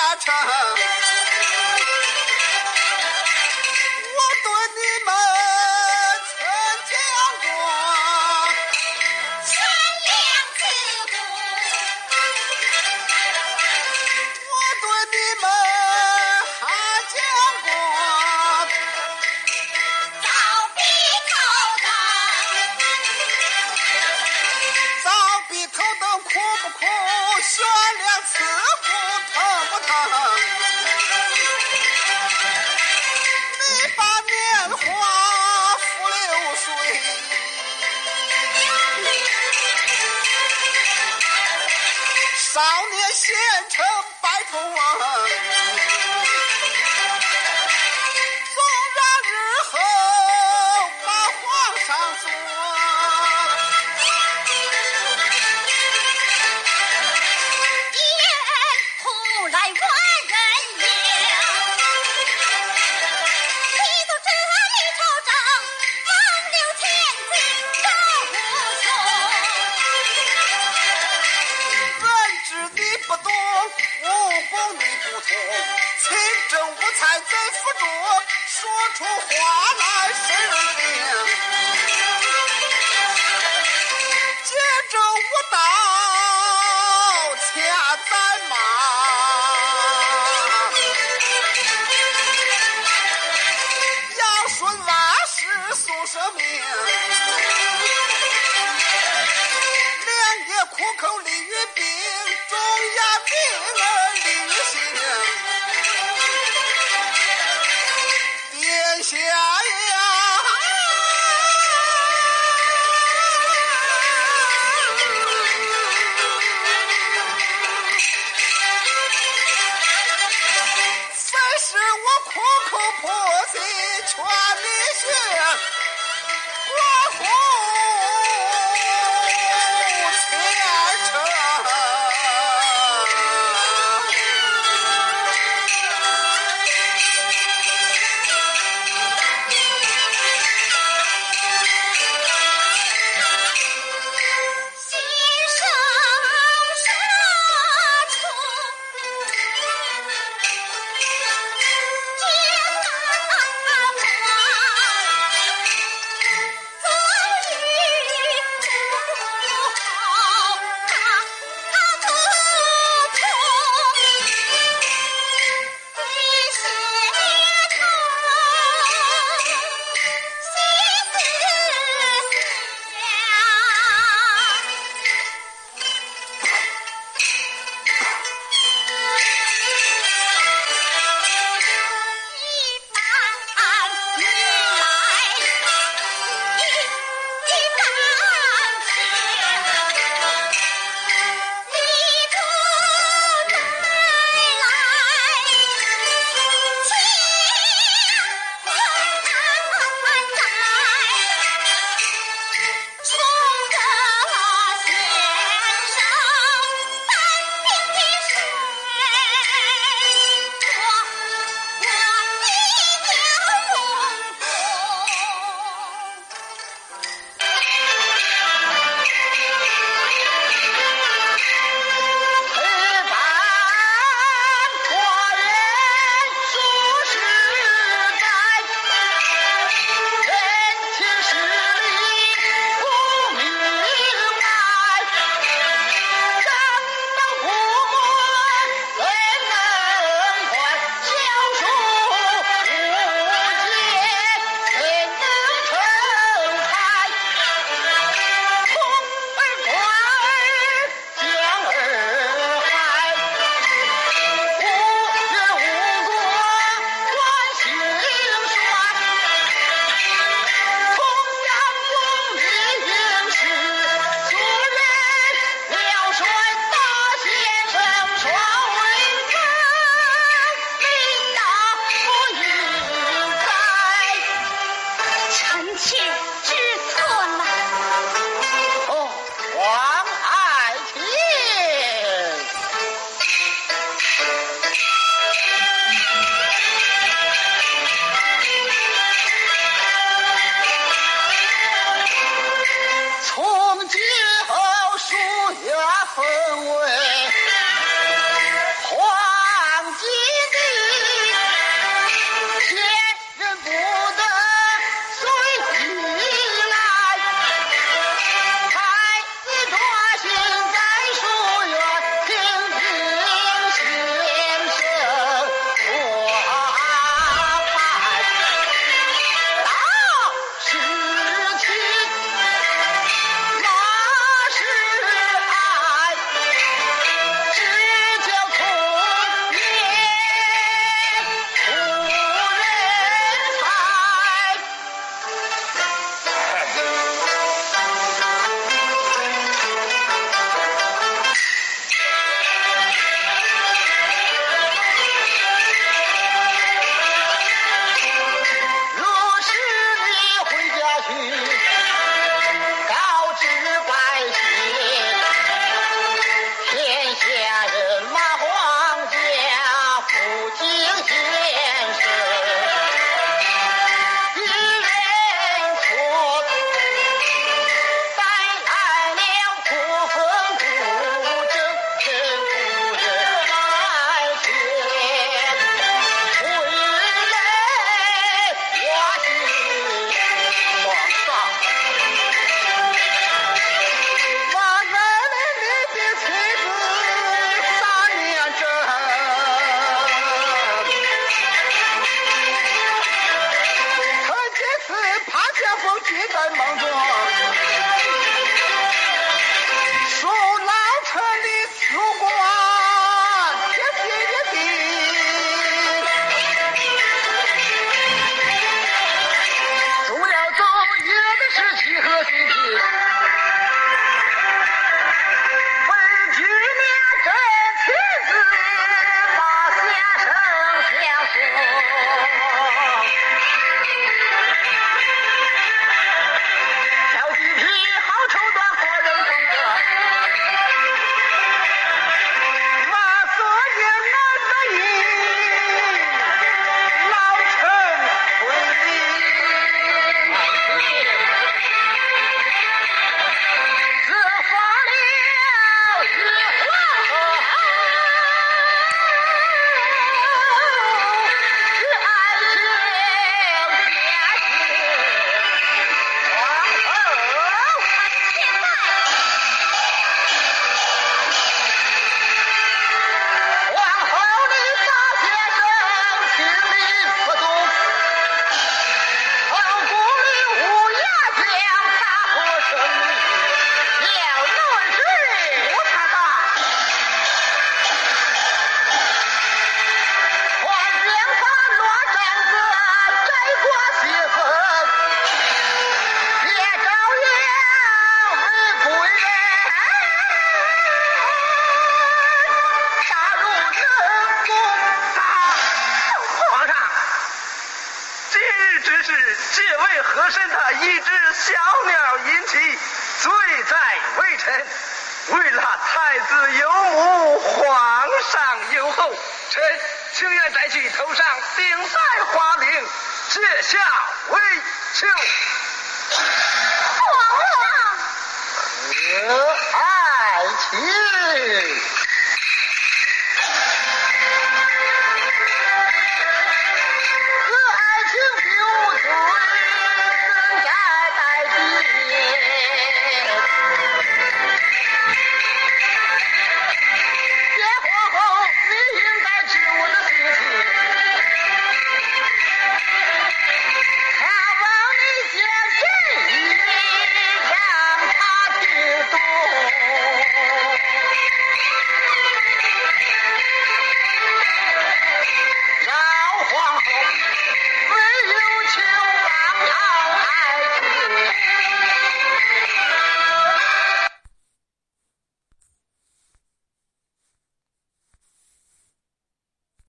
राधा 少年县城。你不同，勤政无才在府中，说出话来是令。接着舞蹈，千载忙。要说万事诉声明。良夜苦口利于病。和珅的一只小鸟引起，罪在微臣。为了太子有母，皇上有后，臣情愿摘去头上顶戴花翎，卸下为囚。皇上，和爱卿。